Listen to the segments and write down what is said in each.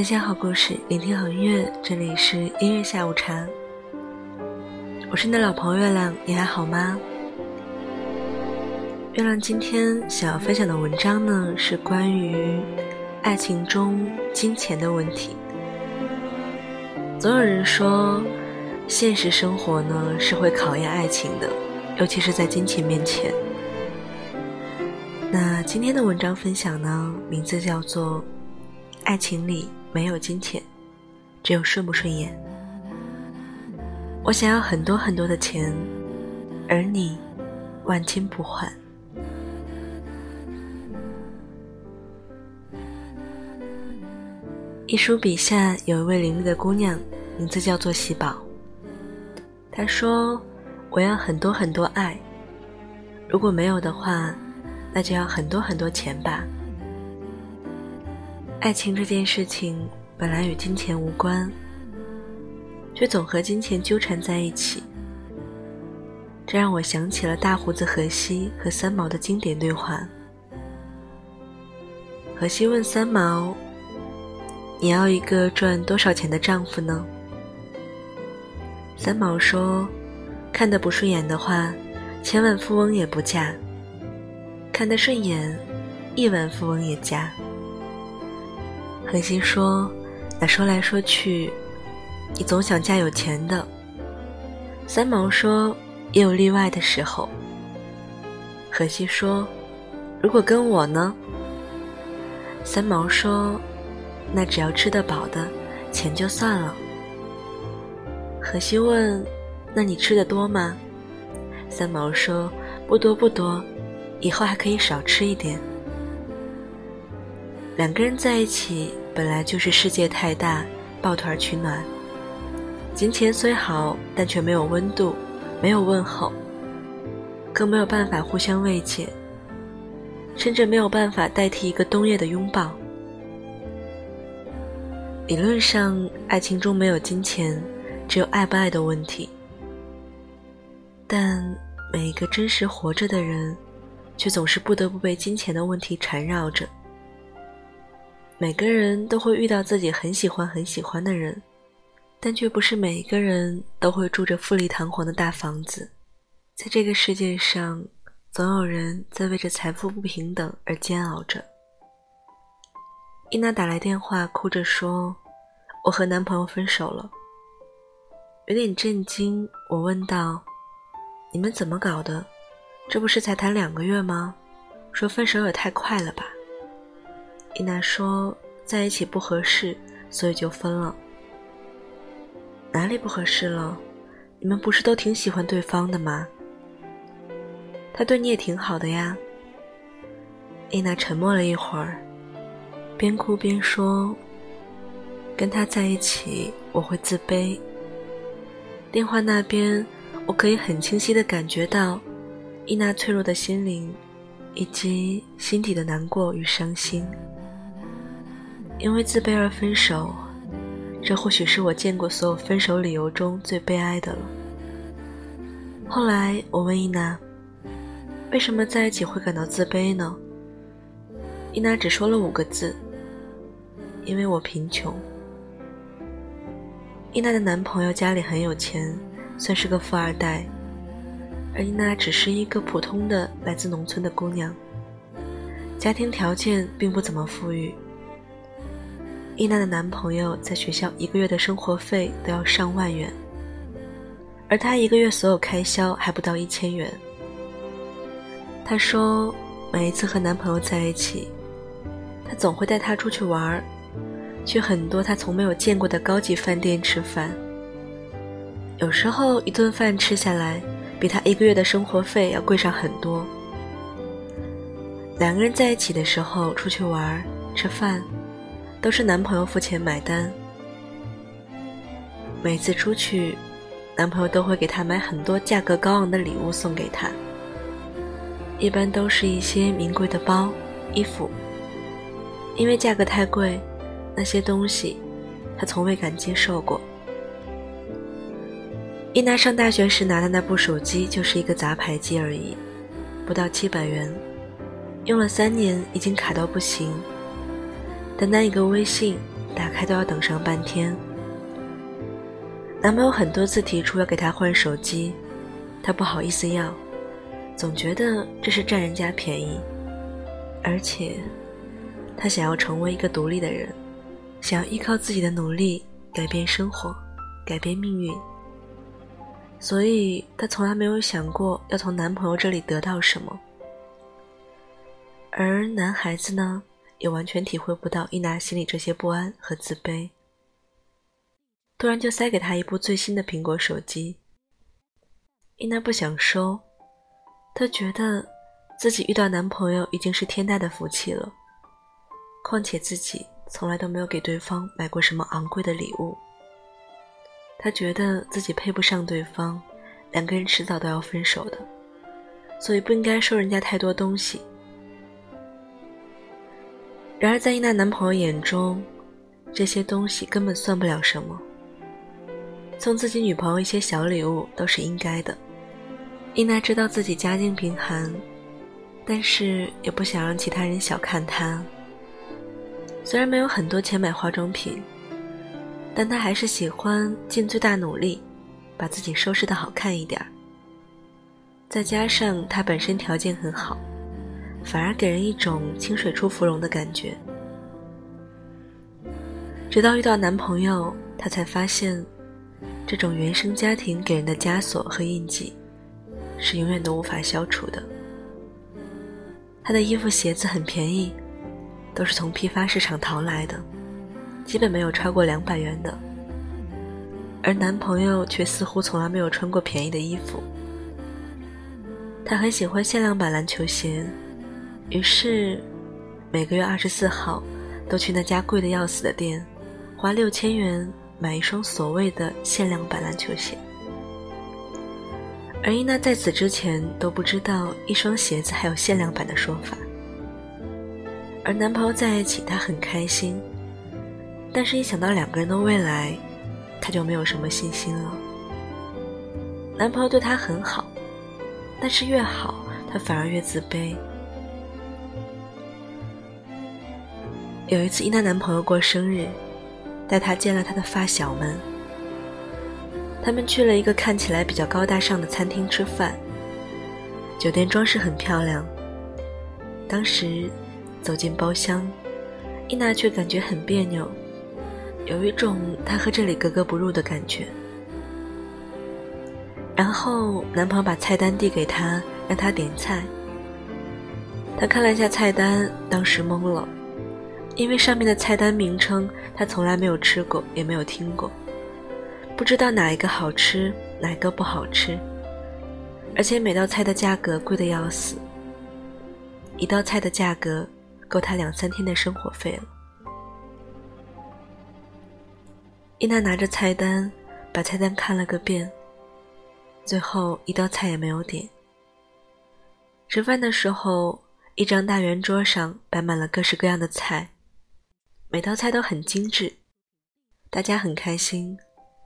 分享好故事，聆听好音乐，这里是音乐下午茶。我是你的老朋友月亮，你还好吗？月亮今天想要分享的文章呢，是关于爱情中金钱的问题。总有人说，现实生活呢是会考验爱情的，尤其是在金钱面前。那今天的文章分享呢，名字叫做《爱情里没有金钱，只有顺不顺眼》。我想要很多很多的钱，而你万金不换。一书笔下有一位伶俐的姑娘，名字叫做喜宝。她说：“我要很多很多爱，如果没有的话。”那就要很多很多钱吧。爱情这件事情本来与金钱无关，却总和金钱纠缠在一起。这让我想起了大胡子荷西和三毛的经典对话。荷西问三毛：“你要一个赚多少钱的丈夫呢？”三毛说：“看得不顺眼的话，千万富翁也不嫁。”看得顺眼，亿万富翁也嫁。恒星说：“那说来说去，你总想嫁有钱的。”三毛说：“也有例外的时候。”荷西说：“如果跟我呢？”三毛说：“那只要吃得饱的，钱就算了。”荷西问：“那你吃的多吗？”三毛说：“不多不多。”以后还可以少吃一点。两个人在一起本来就是世界太大，抱团取暖。金钱虽好，但却没有温度，没有问候，更没有办法互相慰藉，甚至没有办法代替一个冬夜的拥抱。理论上，爱情中没有金钱，只有爱不爱的问题。但每一个真实活着的人。却总是不得不被金钱的问题缠绕着。每个人都会遇到自己很喜欢很喜欢的人，但却不是每一个人都会住着富丽堂皇的大房子。在这个世界上，总有人在为着财富不平等而煎熬着。伊娜打来电话，哭着说：“我和男朋友分手了。”有点震惊，我问道：“你们怎么搞的？”这不是才谈两个月吗？说分手也太快了吧。伊娜说在一起不合适，所以就分了。哪里不合适了？你们不是都挺喜欢对方的吗？他对你也挺好的呀。伊娜沉默了一会儿，边哭边说：“跟他在一起我会自卑。”电话那边，我可以很清晰的感觉到。伊娜脆弱的心灵，以及心底的难过与伤心，因为自卑而分手，这或许是我见过所有分手理由中最悲哀的了。后来我问伊娜，为什么在一起会感到自卑呢？伊娜只说了五个字：因为我贫穷。伊娜的男朋友家里很有钱，算是个富二代。而伊娜只是一个普通的来自农村的姑娘，家庭条件并不怎么富裕。伊娜的男朋友在学校一个月的生活费都要上万元，而她一个月所有开销还不到一千元。她说，每一次和男朋友在一起，他总会带她出去玩，去很多她从没有见过的高级饭店吃饭。有时候一顿饭吃下来。比他一个月的生活费要贵上很多。两个人在一起的时候，出去玩、吃饭，都是男朋友付钱买单。每次出去，男朋友都会给她买很多价格高昂的礼物送给她，一般都是一些名贵的包、衣服。因为价格太贵，那些东西，她从未敢接受过。伊娜上大学时拿的那部手机就是一个杂牌机而已，不到七百元，用了三年已经卡到不行。单单一个微信打开都要等上半天。男朋友很多次提出要给她换手机，她不好意思要，总觉得这是占人家便宜。而且，她想要成为一个独立的人，想要依靠自己的努力改变生活，改变命运。所以她从来没有想过要从男朋友这里得到什么。而男孩子呢，也完全体会不到伊娜心里这些不安和自卑。突然就塞给他一部最新的苹果手机，伊娜不想收，她觉得自己遇到男朋友已经是天大的福气了，况且自己从来都没有给对方买过什么昂贵的礼物。她觉得自己配不上对方，两个人迟早都要分手的，所以不应该收人家太多东西。然而在伊娜男朋友眼中，这些东西根本算不了什么。送自己女朋友一些小礼物都是应该的。伊娜知道自己家境贫寒，但是也不想让其他人小看她。虽然没有很多钱买化妆品，但她还是喜欢尽最大努力，把自己收拾的好看一点儿。再加上她本身条件很好，反而给人一种清水出芙蓉的感觉。直到遇到男朋友，她才发现。这种原生家庭给人的枷锁和印记，是永远都无法消除的。她的衣服鞋子很便宜，都是从批发市场淘来的，基本没有超过两百元的。而男朋友却似乎从来没有穿过便宜的衣服。他很喜欢限量版篮球鞋，于是每个月二十四号都去那家贵的要死的店，花六千元。买一双所谓的限量版篮球鞋，而伊娜在此之前都不知道一双鞋子还有限量版的说法。而男朋友在一起，她很开心，但是一想到两个人的未来，她就没有什么信心了。男朋友对她很好，但是越好，她反而越自卑。有一次，伊娜男朋友过生日。带她见了她的发小们，他们去了一个看起来比较高大上的餐厅吃饭。酒店装饰很漂亮。当时走进包厢，伊娜却感觉很别扭，有一种她和这里格格不入的感觉。然后男朋友把菜单递给她，让她点菜。她看了一下菜单，当时懵了。因为上面的菜单名称他从来没有吃过，也没有听过，不知道哪一个好吃，哪一个不好吃，而且每道菜的价格贵的要死，一道菜的价格够他两三天的生活费了。伊娜拿着菜单，把菜单看了个遍，最后一道菜也没有点。吃饭的时候，一张大圆桌上摆满了各式各样的菜。每道菜都很精致，大家很开心，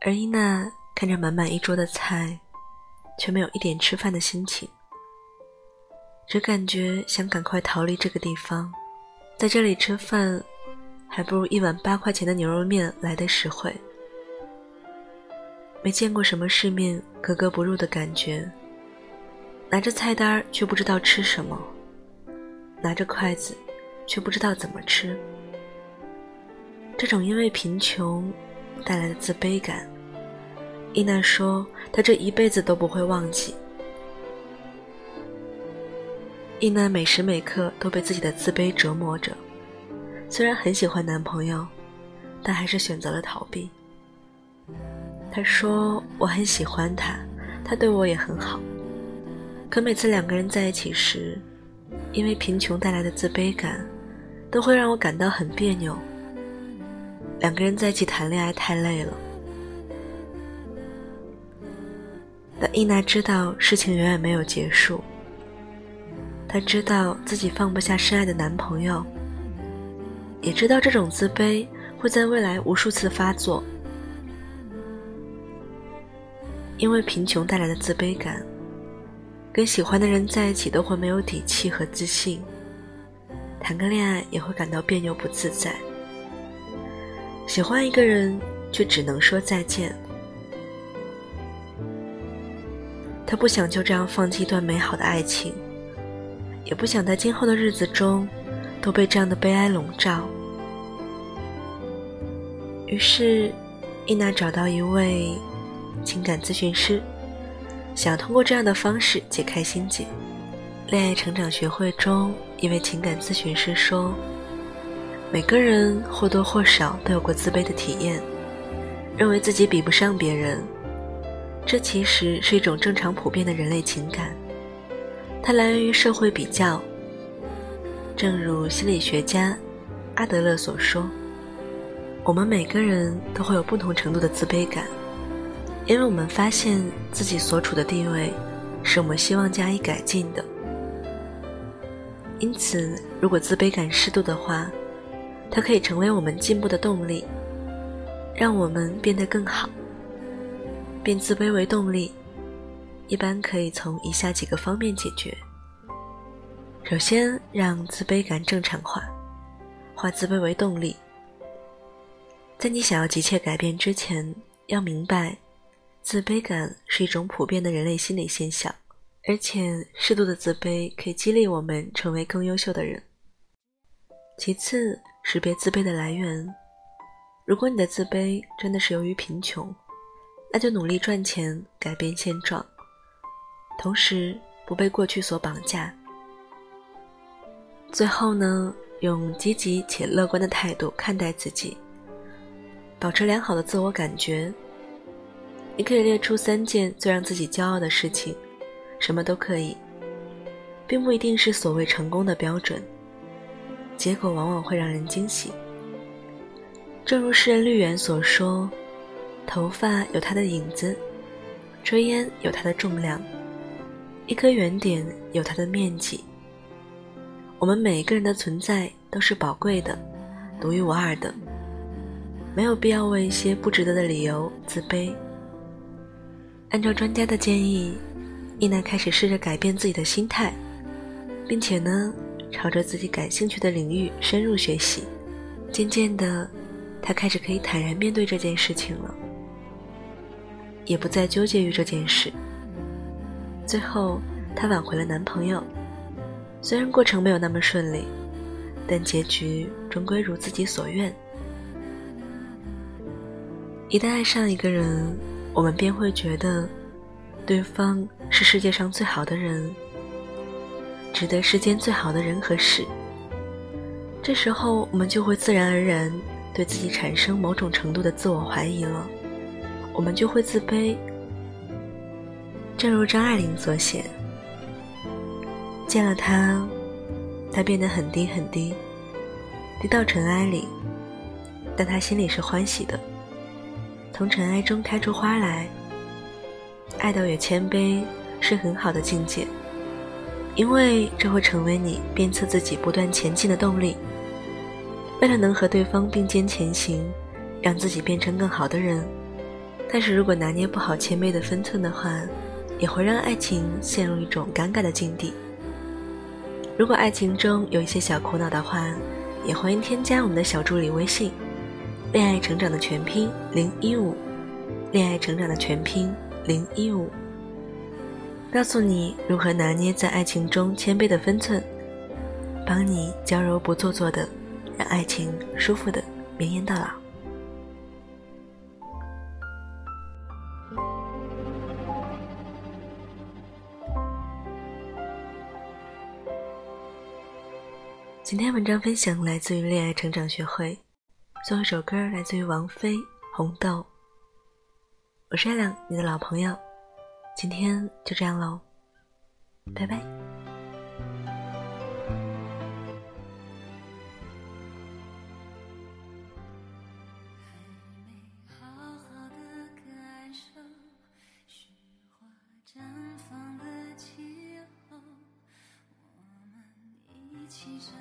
而伊娜看着满满一桌的菜，却没有一点吃饭的心情，只感觉想赶快逃离这个地方，在这里吃饭，还不如一碗八块钱的牛肉面来的实惠。没见过什么世面，格格不入的感觉，拿着菜单却不知道吃什么，拿着筷子却不知道怎么吃。这种因为贫穷带来的自卑感，伊娜说她这一辈子都不会忘记。伊娜每时每刻都被自己的自卑折磨着，虽然很喜欢男朋友，但还是选择了逃避。她说：“我很喜欢他，他对我也很好，可每次两个人在一起时，因为贫穷带来的自卑感，都会让我感到很别扭。”两个人在一起谈恋爱太累了，但伊娜知道事情远远没有结束。她知道自己放不下深爱的男朋友，也知道这种自卑会在未来无数次发作。因为贫穷带来的自卑感，跟喜欢的人在一起都会没有底气和自信，谈个恋爱也会感到别扭不自在。喜欢一个人，却只能说再见。他不想就这样放弃一段美好的爱情，也不想在今后的日子中都被这样的悲哀笼罩。于是，伊娜找到一位情感咨询师，想通过这样的方式解开心结。恋爱成长学会中，一位情感咨询师说：“每个人或多或少都有过自卑的体验，认为自己比不上别人。这其实是一种正常普遍的人类情感，它来源于社会比较。正如心理学家阿德勒所说。”我们每个人都会有不同程度的自卑感，因为我们发现自己所处的地位是我们希望加以改进的。因此，如果自卑感适度的话，它可以成为我们进步的动力，让我们变得更好。变自卑为动力，一般可以从以下几个方面解决：首先，让自卑感正常化，化自卑为动力。在你想要急切改变之前，要明白，自卑感是一种普遍的人类心理现象，而且适度的自卑可以激励我们成为更优秀的人。其次，识别自卑的来源。如果你的自卑真的是由于贫穷，那就努力赚钱，改变现状，同时不被过去所绑架。最后呢，用积极且乐观的态度看待自己。保持良好的自我感觉。你可以列出三件最让自己骄傲的事情，什么都可以，并不一定是所谓成功的标准。结果往往会让人惊喜。正如诗人绿原所说：“头发有它的影子，炊烟有它的重量，一颗圆点有它的面积。我们每一个人的存在都是宝贵的，独一无二的。”没有必要为一些不值得的理由自卑。按照专家的建议，伊娜开始试着改变自己的心态，并且呢，朝着自己感兴趣的领域深入学习。渐渐的，她开始可以坦然面对这件事情了，也不再纠结于这件事。最后，她挽回了男朋友，虽然过程没有那么顺利，但结局终归如自己所愿。一旦爱上一个人，我们便会觉得，对方是世界上最好的人，值得世间最好的人和事。这时候，我们就会自然而然对自己产生某种程度的自我怀疑了，我们就会自卑。正如张爱玲所写：“见了他，他变得很低很低，低到尘埃里，但他心里是欢喜的。”从尘埃中开出花来，爱到有谦卑是很好的境界，因为这会成为你鞭策自己不断前进的动力。为了能和对方并肩前行，让自己变成更好的人，但是如果拿捏不好谦卑的分寸的话，也会让爱情陷入一种尴尬的境地。如果爱情中有一些小苦恼的话，也欢迎添加我们的小助理微信。恋爱成长的全拼零一五，恋爱成长的全拼零一五，告诉你如何拿捏在爱情中谦卑的分寸，帮你娇柔不做作的，让爱情舒服的绵延到老。今天文章分享来自于恋爱成长学会。最后一首歌来自于王菲《红豆》。我是月亮，你的老朋友。今天就这样喽，拜拜。从此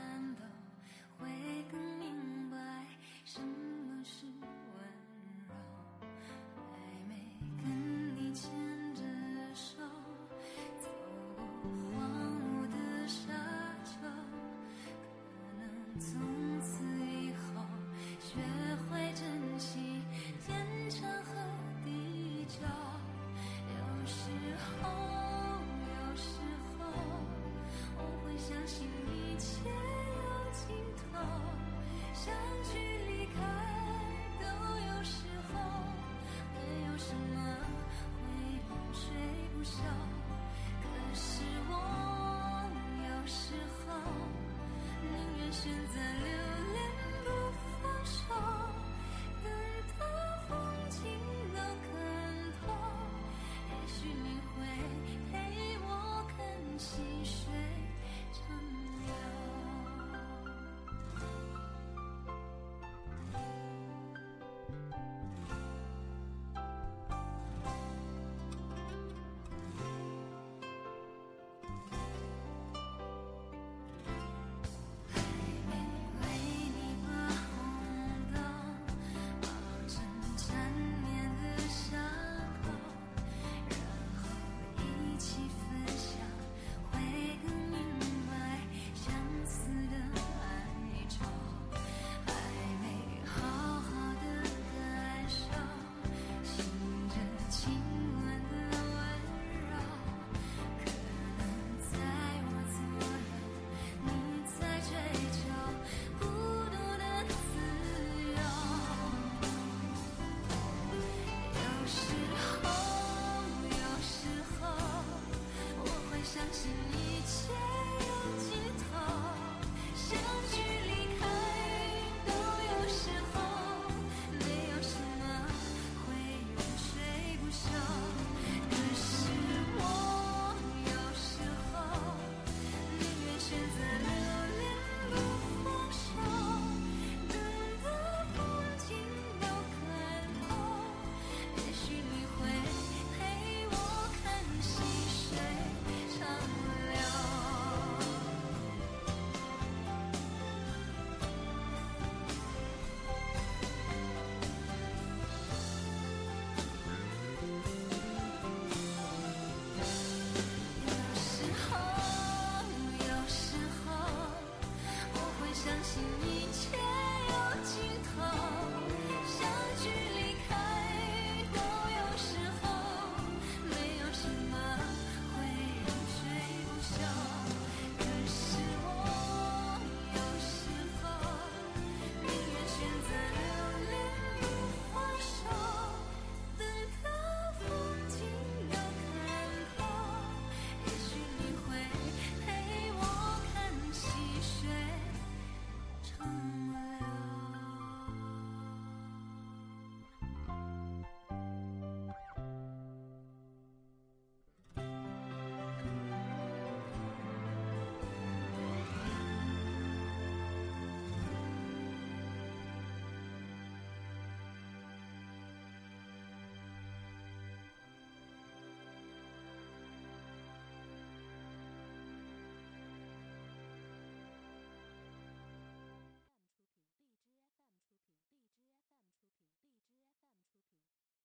在流